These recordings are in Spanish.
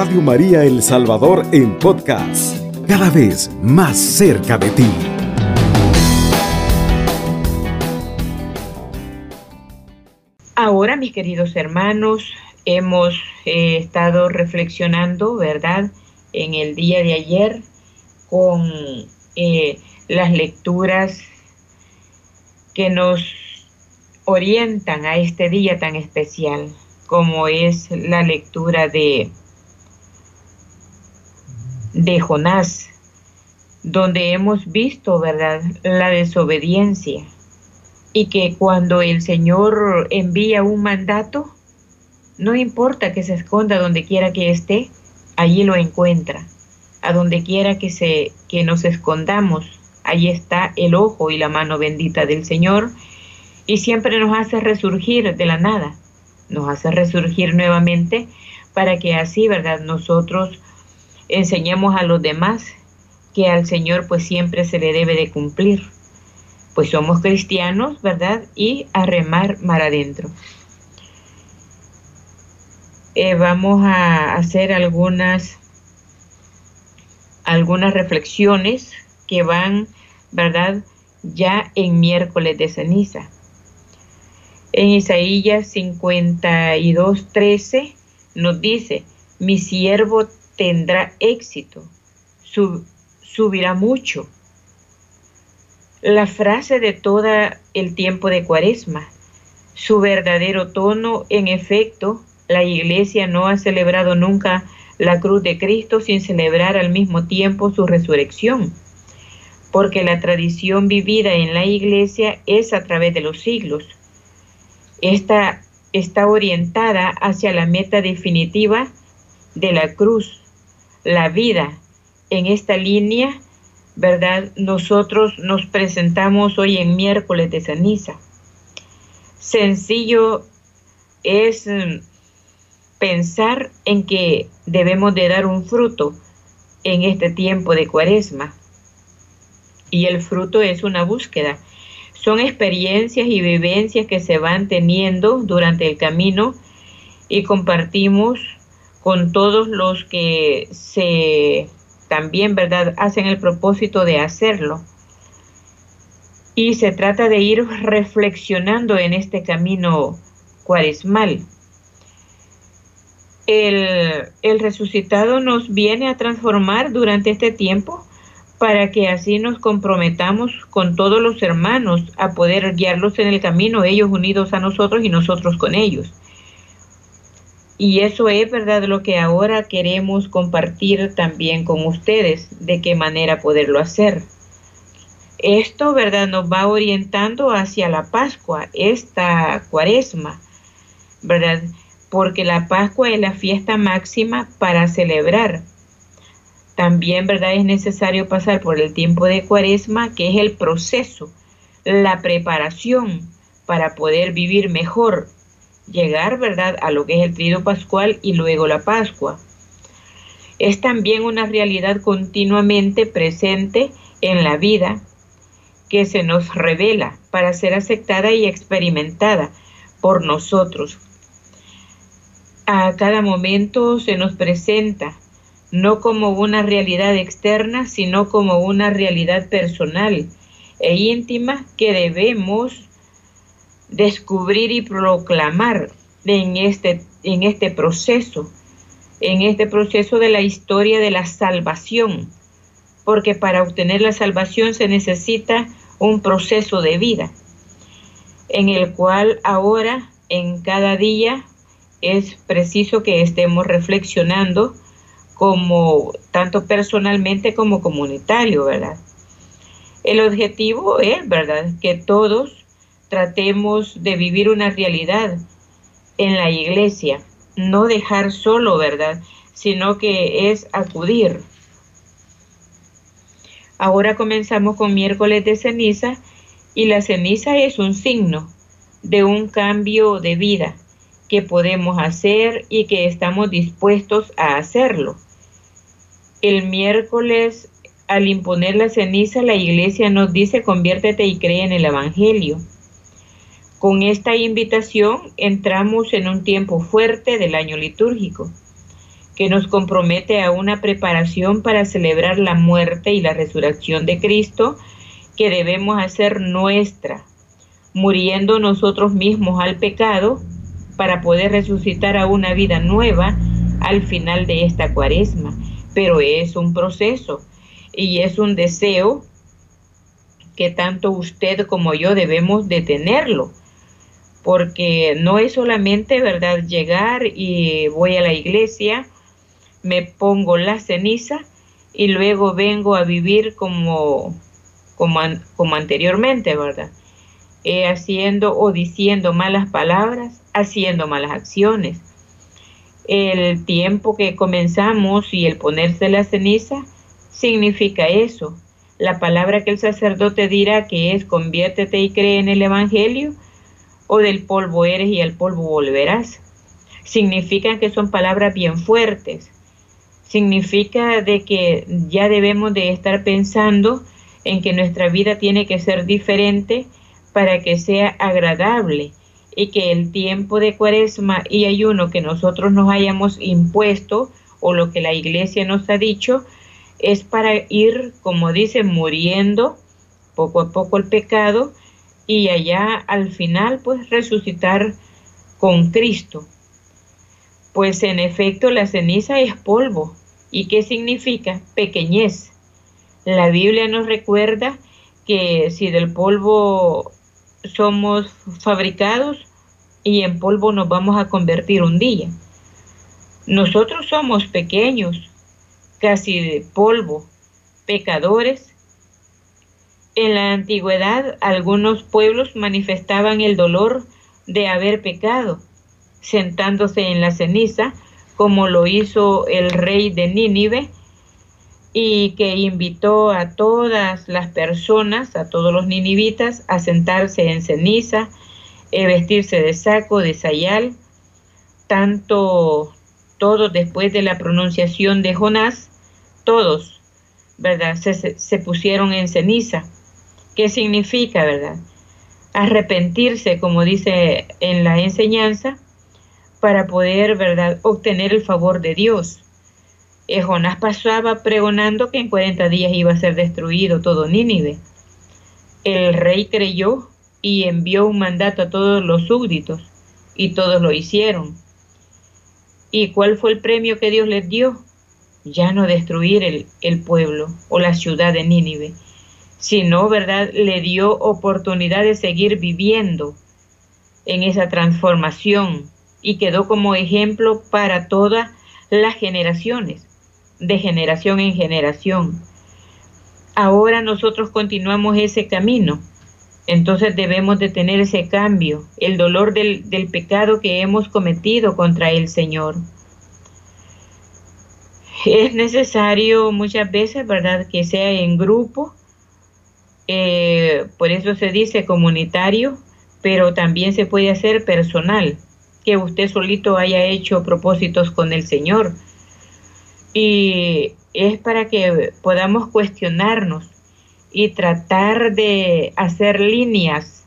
Radio María El Salvador en podcast, cada vez más cerca de ti. Ahora, mis queridos hermanos, hemos eh, estado reflexionando, ¿verdad?, en el día de ayer con eh, las lecturas que nos orientan a este día tan especial, como es la lectura de, de Jonás, donde hemos visto, ¿verdad?, la desobediencia y que cuando el Señor envía un mandato, no importa que se esconda donde quiera que esté, allí lo encuentra. A donde quiera que, se, que nos escondamos, allí está el ojo y la mano bendita del Señor y siempre nos hace resurgir de la nada, nos hace resurgir nuevamente para que así, ¿verdad? Nosotros enseñemos a los demás que al Señor pues siempre se le debe de cumplir. Pues somos cristianos, ¿verdad? Y a remar mar adentro. Eh, vamos a hacer algunas, algunas reflexiones que van, ¿verdad? Ya en miércoles de ceniza. En Isaías 52, 13 nos dice, mi siervo tendrá éxito, subirá mucho. La frase de todo el tiempo de cuaresma, su verdadero tono, en efecto, la iglesia no ha celebrado nunca la cruz de Cristo sin celebrar al mismo tiempo su resurrección, porque la tradición vivida en la iglesia es a través de los siglos. Esta está orientada hacia la meta definitiva de la cruz, la vida. En esta línea, ¿verdad? Nosotros nos presentamos hoy en miércoles de ceniza. Sencillo es mm, pensar en que debemos de dar un fruto en este tiempo de cuaresma. Y el fruto es una búsqueda. Son experiencias y vivencias que se van teniendo durante el camino y compartimos con todos los que se también, ¿verdad?, hacen el propósito de hacerlo. Y se trata de ir reflexionando en este camino cuaresmal el, resucitado nos viene a transformar durante este tiempo para que así nos comprometamos con todos los hermanos a poder guiarlos en el camino, ellos unidos a nosotros y nosotros con ellos. Y eso es verdad lo que ahora queremos compartir también con ustedes, de qué manera poderlo hacer. Esto, verdad, nos va orientando hacia la Pascua, esta cuaresma, verdad porque la Pascua es la fiesta máxima para celebrar. También, ¿verdad? Es necesario pasar por el tiempo de cuaresma, que es el proceso, la preparación para poder vivir mejor, llegar, ¿verdad?, a lo que es el trido pascual y luego la Pascua. Es también una realidad continuamente presente en la vida que se nos revela para ser aceptada y experimentada por nosotros a cada momento se nos presenta, no como una realidad externa, sino como una realidad personal e íntima que debemos descubrir y proclamar en este, en este proceso, en este proceso de la historia de la salvación, porque para obtener la salvación se necesita un proceso de vida, en el cual ahora, en cada día, es preciso que estemos reflexionando como tanto personalmente como comunitario, ¿verdad? El objetivo es, ¿verdad?, que todos tratemos de vivir una realidad en la iglesia, no dejar solo, ¿verdad?, sino que es acudir. Ahora comenzamos con miércoles de ceniza y la ceniza es un signo de un cambio de vida que podemos hacer y que estamos dispuestos a hacerlo. El miércoles, al imponer la ceniza, la iglesia nos dice conviértete y cree en el Evangelio. Con esta invitación entramos en un tiempo fuerte del año litúrgico, que nos compromete a una preparación para celebrar la muerte y la resurrección de Cristo que debemos hacer nuestra, muriendo nosotros mismos al pecado para poder resucitar a una vida nueva al final de esta cuaresma. Pero es un proceso y es un deseo que tanto usted como yo debemos de tenerlo porque no es solamente, ¿verdad?, llegar y voy a la iglesia, me pongo la ceniza y luego vengo a vivir como, como, como anteriormente, ¿verdad? Eh, haciendo o diciendo malas palabras, haciendo malas acciones. El tiempo que comenzamos y el ponerse la ceniza significa eso. La palabra que el sacerdote dirá que es conviértete y cree en el Evangelio, o del polvo eres y al polvo volverás. Significan que son palabras bien fuertes. Significa de que ya debemos de estar pensando en que nuestra vida tiene que ser diferente para que sea agradable y que el tiempo de cuaresma y ayuno que nosotros nos hayamos impuesto o lo que la iglesia nos ha dicho es para ir, como dice, muriendo poco a poco el pecado y allá al final pues resucitar con Cristo. Pues en efecto la ceniza es polvo. ¿Y qué significa? Pequeñez. La Biblia nos recuerda que si del polvo somos fabricados y en polvo nos vamos a convertir un día. Nosotros somos pequeños, casi de polvo, pecadores en la antigüedad algunos pueblos manifestaban el dolor de haber pecado, sentándose en la ceniza, como lo hizo el rey de Nínive, y que invitó a todas las personas, a todos los ninivitas, a sentarse en ceniza, y vestirse de saco, de sayal, tanto todos después de la pronunciación de Jonás, todos, ¿verdad? Se pusieron en ceniza. ¿Qué significa, verdad? Arrepentirse, como dice en la enseñanza, para poder, verdad, obtener el favor de Dios. Eh, Jonás pasaba pregonando que en 40 días iba a ser destruido todo Nínive. El rey creyó y envió un mandato a todos los súbditos y todos lo hicieron. ¿Y cuál fue el premio que Dios les dio? Ya no destruir el, el pueblo o la ciudad de Nínive, sino, ¿verdad?, le dio oportunidad de seguir viviendo en esa transformación y quedó como ejemplo para todas las generaciones, de generación en generación. Ahora nosotros continuamos ese camino, entonces debemos de tener ese cambio, el dolor del, del pecado que hemos cometido contra el Señor. Es necesario muchas veces, ¿verdad?, que sea en grupo, eh, por eso se dice comunitario, pero también se puede hacer personal, que usted solito haya hecho propósitos con el Señor. Y es para que podamos cuestionarnos y tratar de hacer líneas,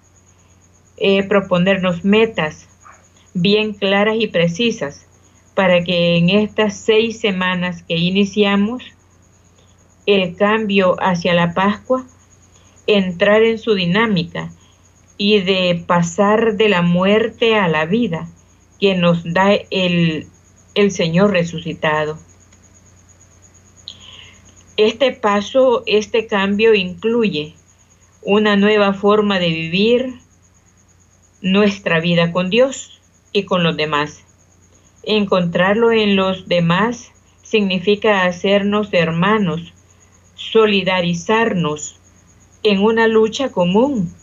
eh, proponernos metas bien claras y precisas para que en estas seis semanas que iniciamos el cambio hacia la Pascua entrar en su dinámica y de pasar de la muerte a la vida que nos da el, el Señor resucitado. Este paso, este cambio incluye una nueva forma de vivir nuestra vida con Dios y con los demás. Encontrarlo en los demás significa hacernos hermanos, solidarizarnos en una lucha común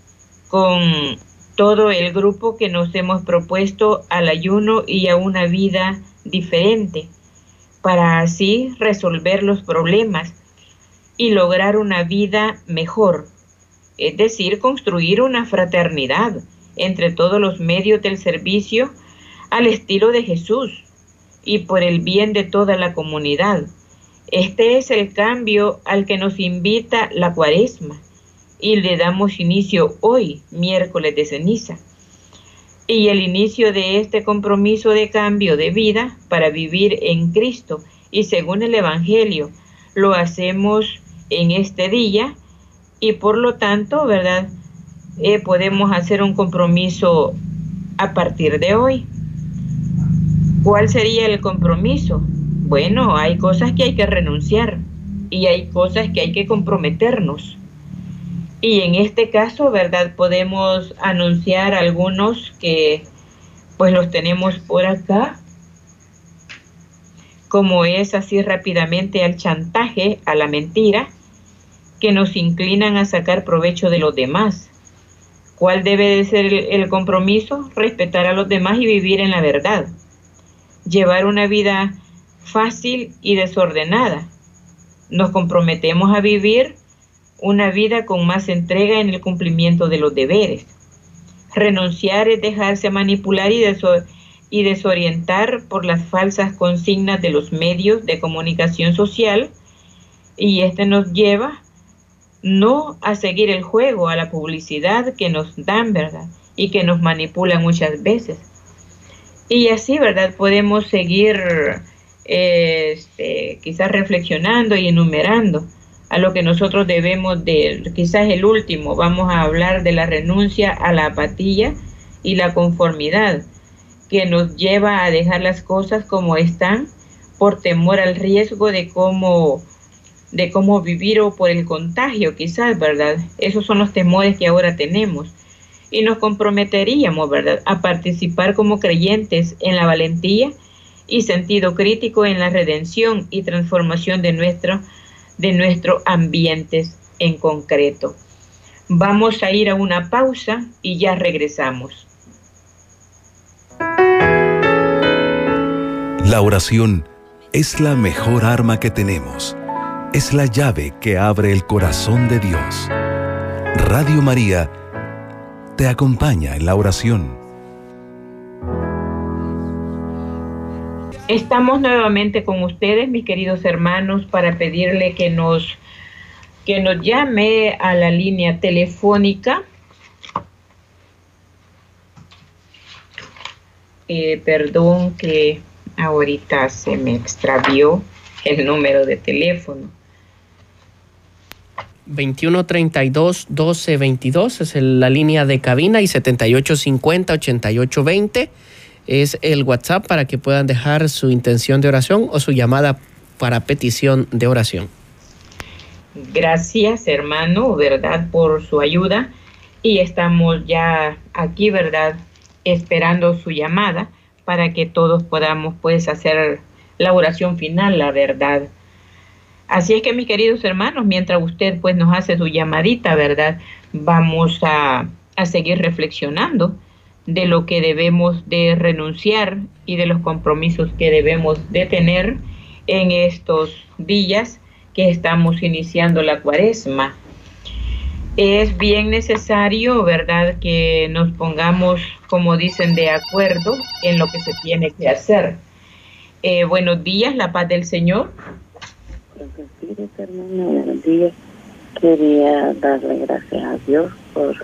con todo el grupo que nos hemos propuesto al ayuno y a una vida diferente, para así resolver los problemas y lograr una vida mejor, es decir, construir una fraternidad entre todos los medios del servicio al estilo de Jesús y por el bien de toda la comunidad. Este es el cambio al que nos invita la cuaresma y le damos inicio hoy, miércoles de ceniza. y el inicio de este compromiso de cambio de vida para vivir en Cristo y según el Evangelio lo hacemos en este día y por lo tanto, ¿verdad? Eh, podemos hacer un compromiso a partir de hoy. ¿Cuál sería el compromiso? Bueno, hay cosas que hay que renunciar y hay cosas que hay que comprometernos. Y en este caso, ¿verdad? Podemos anunciar algunos que pues los tenemos por acá, como es así rápidamente al chantaje, a la mentira, que nos inclinan a sacar provecho de los demás. ¿Cuál debe de ser el, compromiso? Respetar a los demás y vivir en la verdad. Llevar una vida fácil y desordenada. Nos comprometemos a vivir una vida con más entrega en el cumplimiento de los deberes. Renunciar es dejarse manipular y, y desorientar por las falsas consignas de los medios de comunicación social y este nos lleva no a seguir el juego, a la publicidad que nos dan, ¿verdad? Y que nos manipulan muchas veces. Y así, ¿verdad? Podemos seguir este, quizás reflexionando y enumerando a lo que nosotros debemos de, quizás el último, vamos a hablar de la renuncia a la apatía y la conformidad, que nos lleva a dejar las cosas como están por temor al riesgo de cómo de cómo vivir o por el contagio, quizás, ¿verdad? Esos son los temores que ahora tenemos. Y nos comprometeríamos, ¿verdad?, a participar como creyentes en la valentía y sentido crítico en la redención y transformación de nuestro de nuestros ambientes en concreto. Vamos a ir a una pausa y ya regresamos. La oración es la mejor arma que tenemos. Es la llave que abre el corazón de Dios. Radio María te acompaña en la oración. Estamos nuevamente con ustedes, mis queridos hermanos, para pedirle que nos, que nos llame a la línea telefónica. Eh, perdón que ahorita se me extravió el número de teléfono. 2132 1222 es la línea de cabina y 7850 8820 es el WhatsApp para que puedan dejar su intención de oración o su llamada para petición de oración. Gracias, hermano, ¿verdad? Por su ayuda. Y estamos ya aquí, ¿verdad? Esperando su llamada para que todos podamos, pues, hacer la oración final, la verdad. Así es que, mis queridos hermanos, mientras usted, pues, nos hace su llamadita, ¿verdad? Vamos a, a seguir reflexionando de lo que debemos de renunciar y de los compromisos que debemos de tener en estos días que estamos iniciando la cuaresma. Es bien necesario, ¿verdad?, que nos pongamos, como dicen, de acuerdo en lo que se tiene que hacer. Eh, buenos días, la paz del Señor. Buenos días. Quería darle gracias a Dios por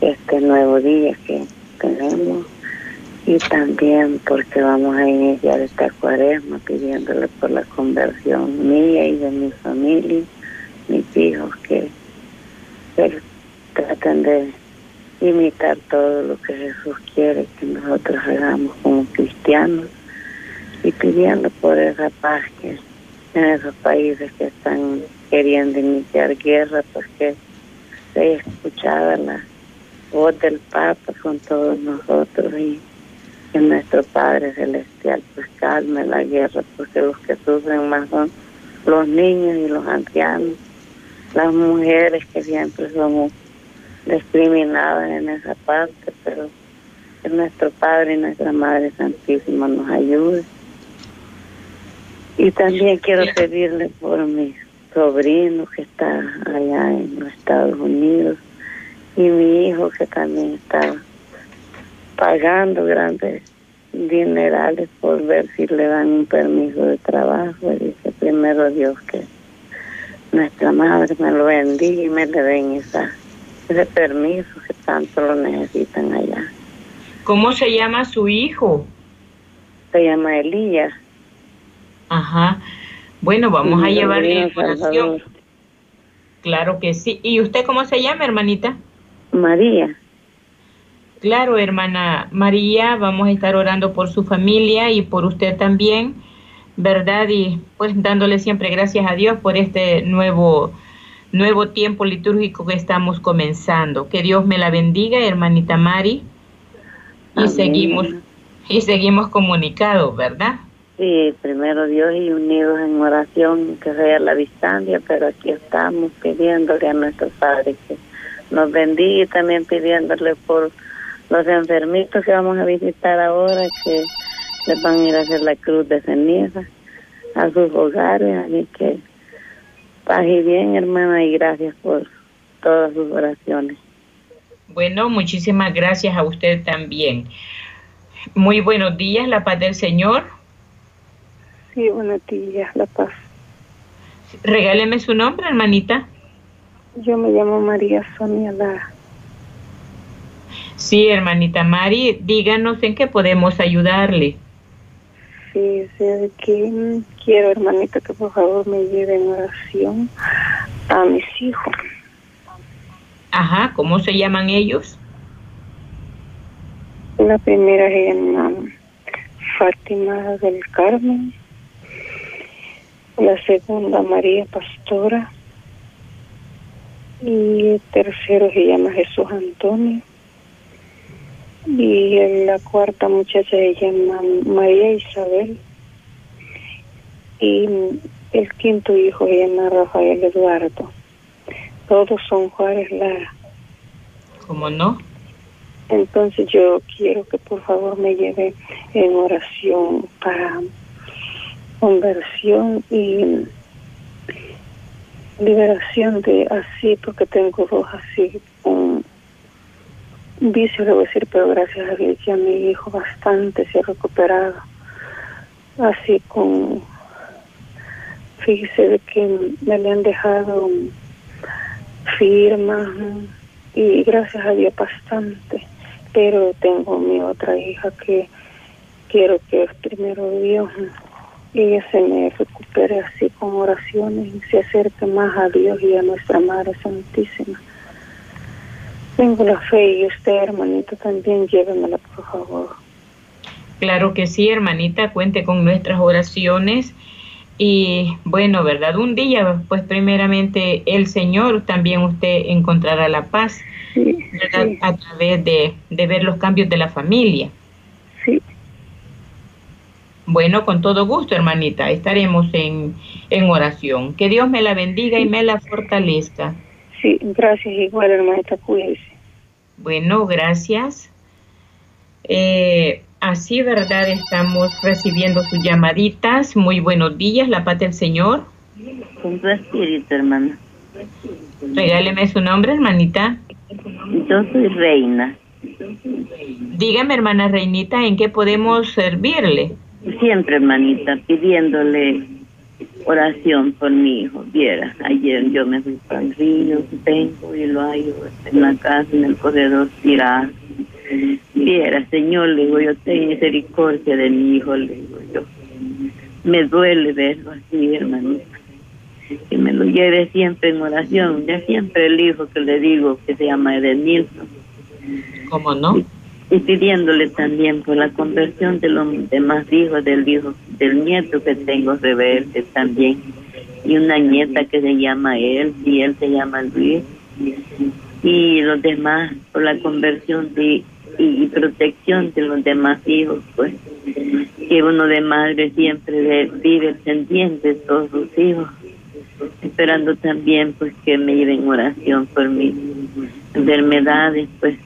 este nuevo día que tenemos. Y también porque vamos a iniciar esta cuaresma pidiéndole por la conversión mía y de mi familia, mis hijos, que, traten de imitar todo lo que Jesús quiere que nosotros hagamos como cristianos y pidiendo por esa paz que en esos países que están queriendo iniciar guerra, porque se escuchaba la voz del Papa con todos nosotros y que nuestro Padre Celestial pues calme la guerra, porque los que sufren más son los niños y los ancianos, las mujeres que siempre somos discriminadas en esa parte, pero que nuestro Padre y nuestra Madre Santísima nos ayude. Y también quiero pedirle por mi sobrino que está allá en los Estados Unidos, y mi hijo que también está pagando grandes dinerales por ver si le dan un permiso de trabajo. Y dice primero Dios que nuestra madre me lo bendiga y me le den esa, ese permiso que tanto lo necesitan allá. ¿Cómo se llama su hijo? Se llama Elías. Ajá. Bueno, vamos a llevarle oración. Claro que sí. ¿Y usted cómo se llama, hermanita? María. Claro, hermana María, vamos a estar orando por su familia y por usted también, ¿verdad? Y pues dándole siempre gracias a Dios por este nuevo nuevo tiempo litúrgico que estamos comenzando. Que Dios me la bendiga, hermanita Mari. Y seguimos y seguimos comunicados, ¿verdad? Sí, primero Dios y unidos en oración, que sea la distancia, pero aquí estamos pidiéndole a nuestro Padre que nos bendiga y también pidiéndole por los enfermitos que vamos a visitar ahora, que les van a ir a hacer la cruz de ceniza a sus hogares, así que paz y bien, hermana, y gracias por todas sus oraciones. Bueno, muchísimas gracias a usted también. Muy buenos días, la paz del Señor. Sí, buenos días, la paz. Regáleme su nombre, hermanita. Yo me llamo María Sonia Lara. Sí, hermanita Mari, díganos en qué podemos ayudarle. Sí, sé que quiero, hermanita, que por favor me lleve en oración a mis hijos. Ajá, ¿cómo se llaman ellos? La primera es Fátima del Carmen, la segunda María Pastora y el tercero se llama Jesús Antonio y la cuarta muchacha se llama María Isabel y el quinto hijo se llama Rafael Eduardo. Todos son Juárez Lara. ¿Cómo no? Entonces yo quiero que por favor me lleve en oración para conversión y liberación de así, porque tengo dos así con vicio, le voy a decir, pero gracias a Dios ya mi hijo bastante se ha recuperado. Así con, fíjese de que me le han dejado firma y gracias a Dios bastante. Pero tengo mi otra hija que quiero que primero Dios ella se me recupere así con oraciones y se acerque más a Dios y a nuestra Madre Santísima tengo la fe y usted, hermanita, también llévemela, por favor. Claro que sí, hermanita, cuente con nuestras oraciones. Y bueno, ¿verdad? Un día, pues primeramente el Señor también usted encontrará la paz a través de, de ver los cambios de la familia. Sí. Bueno, con todo gusto, hermanita, estaremos en, en oración. Que Dios me la bendiga y me la fortalezca. Sí, gracias igual, hermanita, cuídese. Bueno, gracias. Eh, así, ¿verdad? Estamos recibiendo sus llamaditas. Muy buenos días, la paz del Señor. Con tu espíritu, hermana. Regáleme su nombre, hermanita. Yo soy Reina. Dígame, hermana Reinita, ¿en qué podemos servirle? Siempre, hermanita, pidiéndole oración por mi hijo. Viera, ayer yo me fui para el río, tengo y lo hay en la casa, en el corredor tirado. Viera, Señor, le digo yo, ten misericordia de mi hijo, le digo yo. Me duele verlo así, hermanita. Que me lo lleve siempre en oración. Ya siempre el hijo que le digo que se llama Edenilson. ¿Cómo no? Y pidiéndole también por la conversión de los demás hijos del hijo del nieto que tengo rebelde también. Y una nieta que se llama él y él se llama Luis. Y los demás por la conversión de y, protección de los demás hijos pues. Que uno de madre siempre vive pendiente de todos sus hijos esperando también pues que me lleven oración por mis enfermedades pues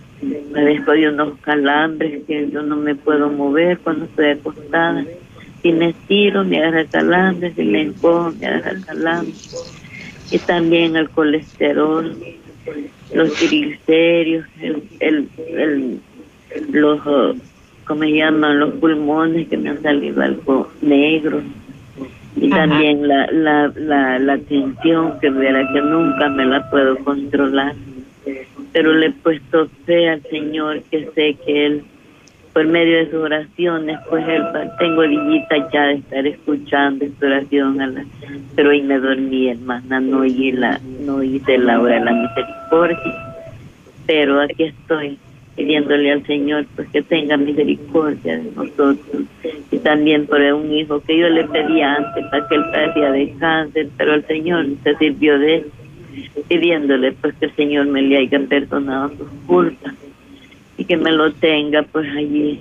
después de unos calambres que yo no me puedo mover cuando estoy acostada. Si me estiro, me agarra calambres, si me encojo, me agarra calambres. Y también el colesterol, los triglicéridos, el, el, el, los, ¿cómo se llaman? Los pulmones que me han salido algo negro. Y también la, la, la, la tensión que verá que nunca me la puedo controlar pero le he puesto fe al Señor que sé que Él por medio de sus oraciones, pues él, tengo días ya de estar escuchando esta oración, a la, pero hoy me dormí, hermana, no oí la, no hice la hora de la misericordia, pero aquí estoy pidiéndole al Señor pues que tenga misericordia de nosotros y también por un hijo que yo le pedía antes para que él padecía de cáncer, pero el Señor se sirvió de él, pidiéndole pues que el Señor me le haya perdonado sus culpas y que me lo tenga pues allí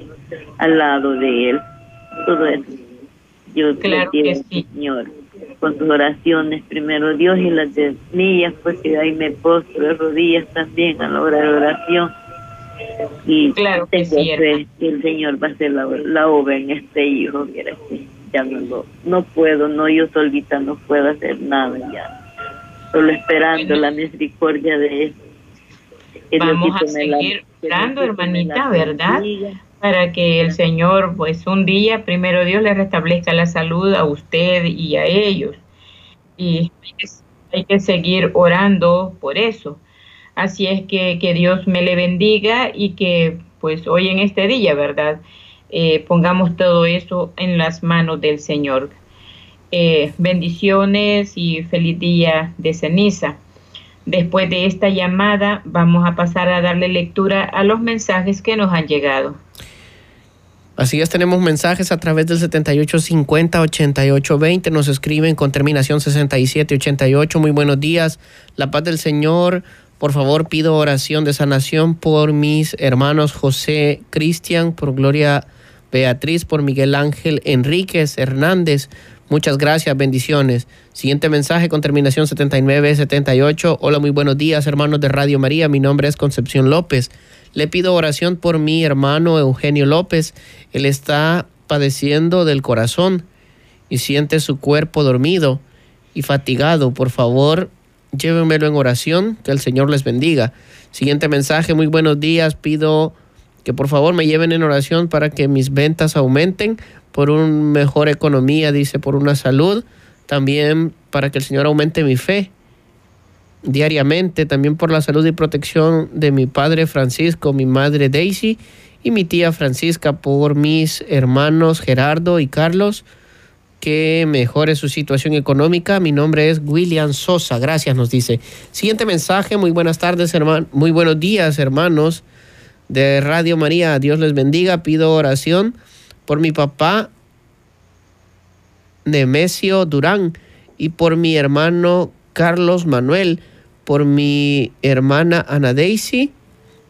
al lado de él. Todo eso. Yo claro que sí. Señor, con tus oraciones, primero Dios y las de mías, pues que ahí me postro de rodillas también a la hora de oración. Y claro que sí, que el Señor va a hacer la, obra en este hijo, mira ya no no puedo, no yo solita no puedo hacer nada ya, solo esperando la misericordia de él. Vamos a seguir orando, hermanita, ¿verdad? Para que el Señor, pues un día, primero Dios, le restablezca la salud a usted y a ellos. Y hay que, seguir orando por eso. Así es que, que Dios me le bendiga y que pues hoy en este día, ¿verdad? Eh, pongamos todo eso en las manos del Señor. Eh, bendiciones y feliz día de ceniza. Después de esta llamada vamos a pasar a darle lectura a los mensajes que nos han llegado. Así es, tenemos mensajes a través del 7850-8820. Nos escriben con terminación 6788. Muy buenos días. La paz del Señor. Por favor, pido oración de sanación por mis hermanos José Cristian, por Gloria Beatriz, por Miguel Ángel Enríquez Hernández, Muchas gracias, bendiciones. Siguiente mensaje con terminación 7978. Hola, muy buenos días, hermanos de Radio María. Mi nombre es Concepción López. Le pido oración por mi hermano Eugenio López. Él está padeciendo del corazón y siente su cuerpo dormido y fatigado. Por favor, llévenmelo en oración. Que el Señor les bendiga. Siguiente mensaje, muy buenos días. Pido que por favor me lleven en oración para que mis ventas aumenten por una mejor economía, dice, por una salud, también para que el Señor aumente mi fe diariamente, también por la salud y protección de mi padre Francisco, mi madre Daisy y mi tía Francisca, por mis hermanos Gerardo y Carlos, que mejore su situación económica. Mi nombre es William Sosa, gracias, nos dice. Siguiente mensaje, muy buenas tardes, hermano, muy buenos días, hermanos de Radio María, Dios les bendiga, pido oración por mi papá Nemesio Durán y por mi hermano Carlos Manuel, por mi hermana Ana Daisy,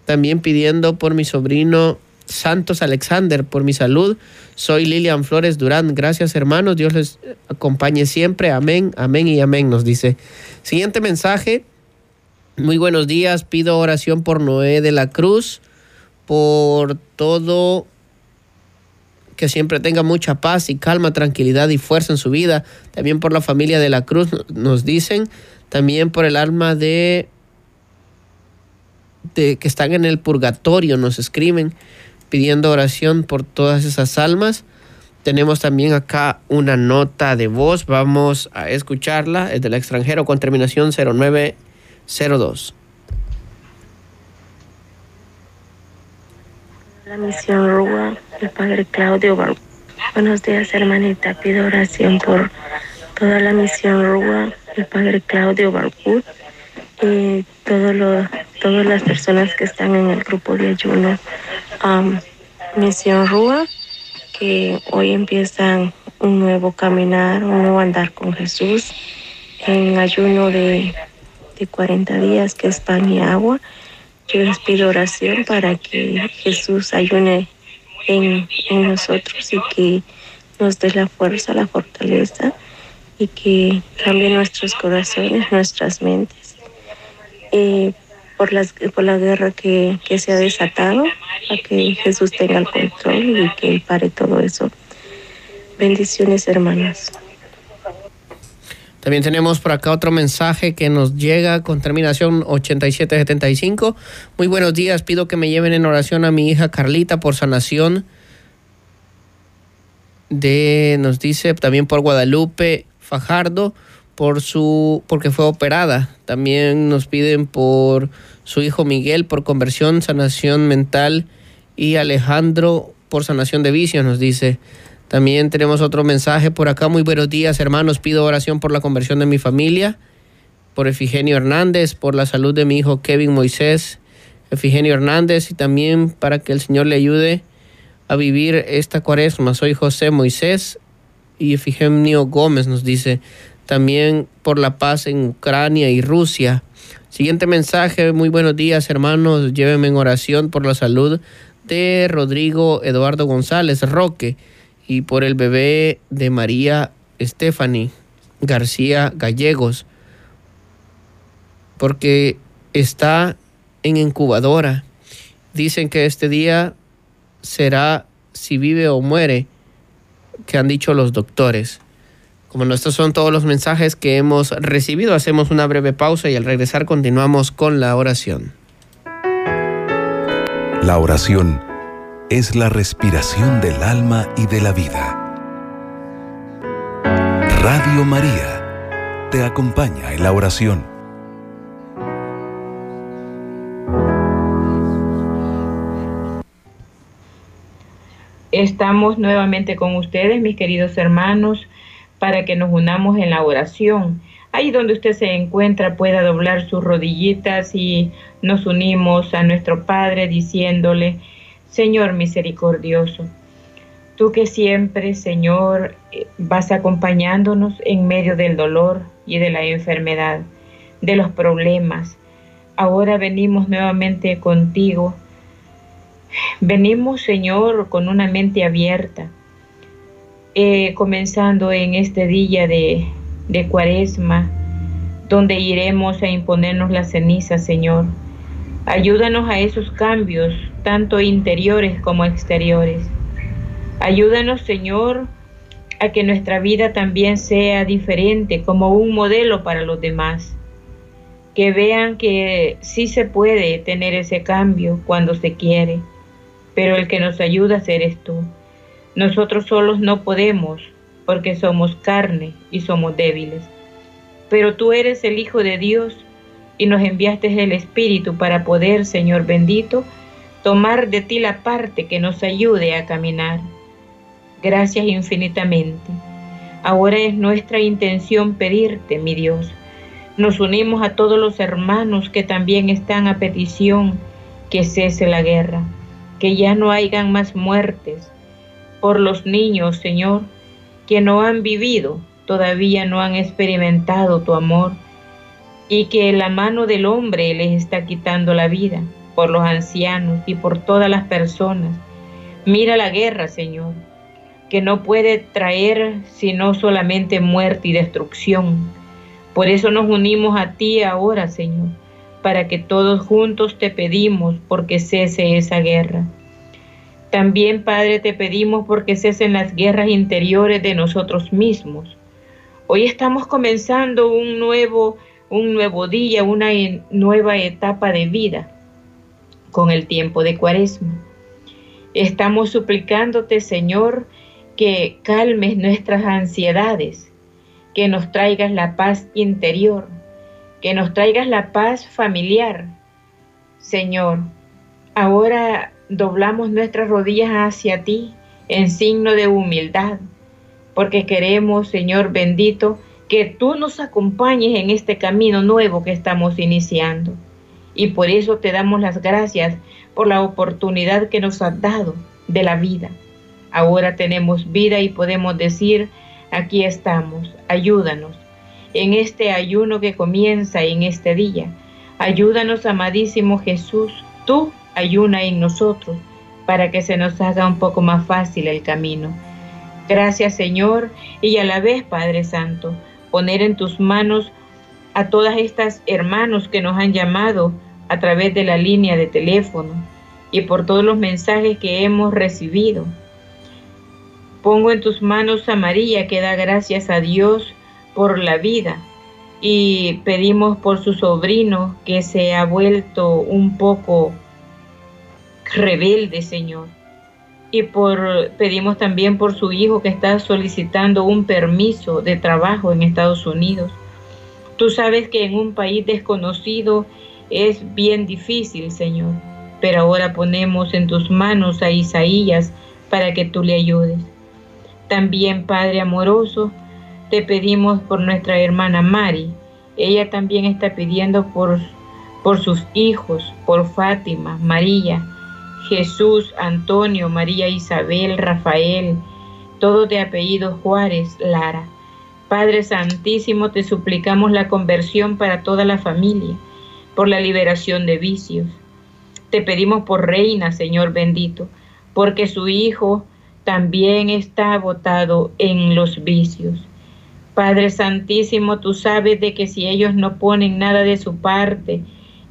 también pidiendo por mi sobrino Santos Alexander, por mi salud. Soy Lilian Flores Durán. Gracias hermanos, Dios les acompañe siempre. Amén, amén y amén, nos dice. Siguiente mensaje. Muy buenos días, pido oración por Noé de la Cruz, por todo que siempre tenga mucha paz y calma, tranquilidad y fuerza en su vida. También por la familia de la cruz nos dicen, también por el alma de, de que están en el purgatorio, nos escriben pidiendo oración por todas esas almas. Tenemos también acá una nota de voz, vamos a escucharla, es del extranjero con terminación 0902. La misión Rúa, el padre Claudio Bar Buenos días, hermanita. Pido oración por toda la misión Rúa, el padre Claudio Barbuд y todo todas las personas que están en el grupo de ayuno. misión Rúa, que hoy empiezan un nuevo caminar, un nuevo andar con Jesús en ayuno de, de 40 días, que es pan y agua yo les pido oración para que Jesús ayune en, nosotros y que nos dé la fuerza, la fortaleza y que cambie nuestros corazones, nuestras mentes. Eh, por, las, por la guerra que, que se ha desatado, para que Jesús tenga el control y que pare todo eso. Bendiciones, hermanas. También tenemos por acá otro mensaje que nos llega con terminación 8775. Muy buenos días, pido que me lleven en oración a mi hija Carlita por sanación. De, nos dice también por Guadalupe Fajardo por su porque fue operada. También nos piden por su hijo Miguel por conversión, sanación mental Y Alejandro por sanación de vicios nos dice, también tenemos otro mensaje por acá. Muy buenos días, hermanos. Pido oración por la conversión de mi familia, por Efigenio Hernández, por la salud de mi hijo Kevin Moisés, Efigenio Hernández, y también para que el Señor le ayude a vivir esta cuaresma. Soy José Moisés y Efigenio Gómez nos dice, también por la paz en Ucrania y Rusia. Siguiente mensaje, muy buenos días hermanos, llévenme en oración por la salud de Rodrigo Eduardo González Roque y por el bebé de María Stephanie García Gallegos, porque está en incubadora. Dicen que este día será si vive o muere, que han dicho los doctores. Como estos son todos los mensajes que hemos recibido, hacemos una breve pausa y al regresar continuamos con la oración. La oración es la respiración del alma y de la vida. Radio María te acompaña en la oración. Estamos nuevamente con ustedes, mis queridos hermanos, para que nos unamos en la oración. Ahí donde usted se encuentra pueda doblar sus rodillitas y nos unimos a nuestro Padre diciéndole, Señor misericordioso, tú que siempre, Señor, vas acompañándonos en medio del dolor y de la enfermedad, de los problemas. Ahora venimos nuevamente contigo Venimos, Señor, con una mente abierta, eh, comenzando en este día de, de cuaresma, donde iremos a imponernos la ceniza, Señor. Ayúdanos a esos cambios, tanto interiores como exteriores. Ayúdanos, Señor, a que nuestra vida también sea diferente, como un modelo para los demás. Que vean que sí se puede tener ese cambio cuando se quiere pero el que nos ayuda a hacer eres tú. Nosotros solos no podemos, porque somos carne y somos débiles. Pero tú eres el Hijo de Dios y nos enviaste el Espíritu para poder, Señor bendito, tomar de ti la parte que nos ayude a caminar. Gracias infinitamente. Ahora es nuestra intención pedirte, mi Dios. Nos unimos a todos los hermanos que también están a petición que cese la guerra que ya no hayan más muertes por los niños, Señor, que no han vivido, todavía no han experimentado tu amor y que la mano del hombre les está quitando la vida por los ancianos y por todas las personas. Mira la guerra, Señor, que no puede traer sino solamente muerte y destrucción. Por eso nos unimos a ti ahora, Señor, para que todos juntos te pedimos porque cese esa guerra. También, Padre, te pedimos porque cesen las guerras interiores de nosotros mismos. Hoy estamos comenzando un nuevo, un nuevo día, una nueva etapa de vida con el tiempo de cuaresma. Estamos suplicándote, Señor, que calmes nuestras ansiedades, que nos traigas la paz interior, que nos traigas la paz familiar. Señor, ahora doblamos nuestras rodillas hacia ti en signo de humildad, porque queremos, Señor bendito, que tú nos acompañes en este camino nuevo que estamos iniciando. Y por eso te damos las gracias por la oportunidad que nos has dado de la vida. Ahora tenemos vida y podemos decir, aquí estamos, ayúdanos en este ayuno que comienza en este día. Ayúdanos, amadísimo Jesús, tú ayuna en nosotros para que se nos haga un poco más fácil el camino. Gracias Señor y a la vez Padre Santo, poner en tus manos a todas estas hermanos que nos han llamado a través de la línea de teléfono y por todos los mensajes que hemos recibido. Pongo en tus manos a María que da gracias a Dios por la vida y pedimos por su sobrino que se ha vuelto un poco rebelde, Señor. Y por pedimos también por su hijo que está solicitando un permiso de trabajo en Estados Unidos. Tú sabes que en un país desconocido es bien difícil, Señor. pero ahora ponemos en tus manos a Isaías para que tú le ayudes. También, Padre amoroso, te pedimos por nuestra hermana Mari. Ella también está pidiendo por, por sus hijos, por Fátima, María, Jesús, Antonio, María Isabel, Rafael, todos de apellido Juárez, Lara. Padre Santísimo, te suplicamos la conversión para toda la familia, por la liberación de vicios. Te pedimos por Reina, Señor bendito, porque su hijo también está agotado en los vicios. Padre Santísimo, tú sabes de que si ellos no ponen nada de su parte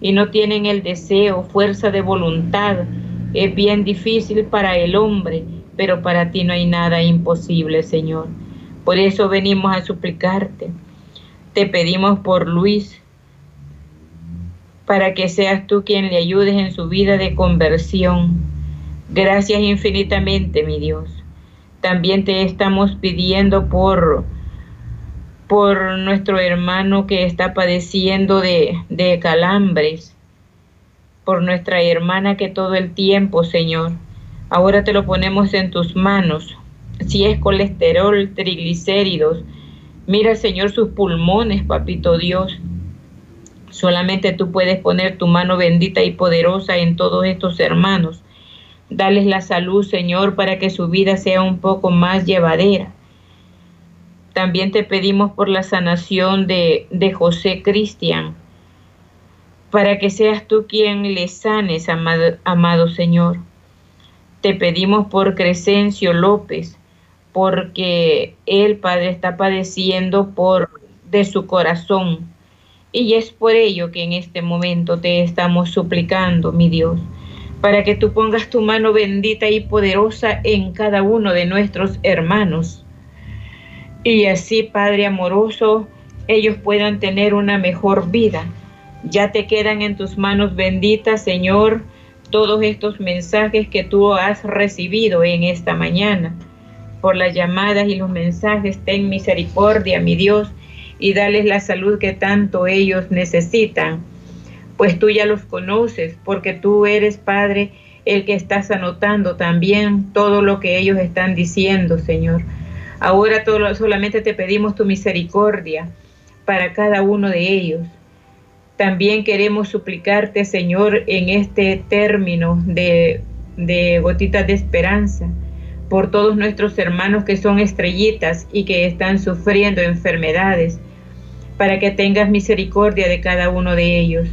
y no tienen el deseo, fuerza de voluntad, es bien difícil para el hombre, pero para ti no hay nada imposible, Señor. Por eso venimos a suplicarte. Te pedimos por Luis, para que seas tú quien le ayudes en su vida de conversión. Gracias infinitamente, mi Dios. También te estamos pidiendo por, por nuestro hermano que está padeciendo de, de calambres por nuestra hermana que todo el tiempo, Señor. Ahora te lo ponemos en tus manos. Si es colesterol, triglicéridos, mira, Señor, sus pulmones, papito Dios. Solamente tú puedes poner tu mano bendita y poderosa en todos estos hermanos. Dales la salud, Señor, para que su vida sea un poco más llevadera. También te pedimos por la sanación de, de José Cristian para que seas tú quien le sanes, amado, amado Señor. Te pedimos por Crescencio López, porque él, Padre, está padeciendo por de su corazón. Y es por ello que en este momento te estamos suplicando, mi Dios, para que tú pongas tu mano bendita y poderosa en cada uno de nuestros hermanos. Y así, Padre amoroso, ellos puedan tener una mejor vida ya te quedan en tus manos benditas, Señor, todos estos mensajes que tú has recibido en esta mañana. Por las llamadas y los mensajes, ten misericordia, mi Dios, y dales la salud que tanto ellos necesitan. Pues tú ya los conoces, porque tú eres, Padre, el que estás anotando también todo lo que ellos están diciendo, Señor. Ahora solamente te pedimos tu misericordia para cada uno de ellos. También queremos suplicarte, Señor, en este término de, de gotitas de esperanza, por todos nuestros hermanos que son estrellitas y que están sufriendo enfermedades, para que tengas misericordia de cada uno de ellos,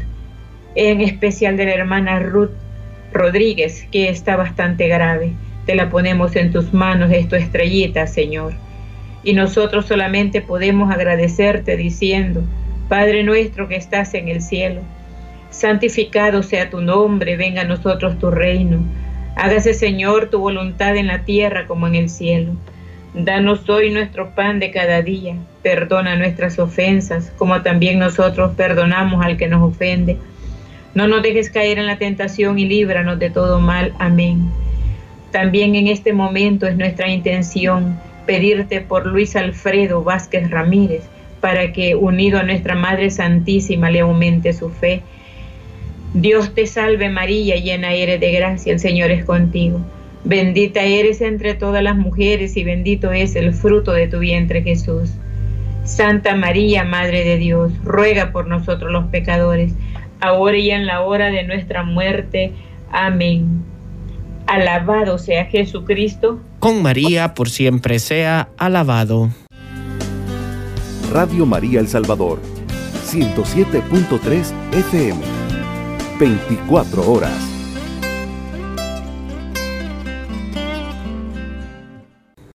en especial de la hermana Ruth Rodríguez, que está bastante grave. Te la ponemos en tus manos, es tu estrellita, Señor. Y nosotros solamente podemos agradecerte diciendo, Padre nuestro que estás en el cielo, santificado sea tu nombre, venga a nosotros tu reino. Hágase, Señor, tu voluntad en la tierra como en el cielo. Danos hoy nuestro pan de cada día. Perdona nuestras ofensas, como también nosotros perdonamos al que nos ofende. No nos dejes caer en la tentación y líbranos de todo mal. Amén. También en este momento es nuestra intención pedirte por Luis Alfredo Vázquez Ramírez, para que unido a nuestra Madre Santísima le aumente su fe. Dios te salve María, llena eres de gracia, el Señor es contigo. Bendita eres entre todas las mujeres y bendito es el fruto de tu vientre Jesús. Santa María, Madre de Dios, ruega por nosotros los pecadores, ahora y en la hora de nuestra muerte. Amén. Alabado sea Jesucristo. Con María por siempre sea alabado. Radio María El Salvador, 107.3 FM, 24 horas.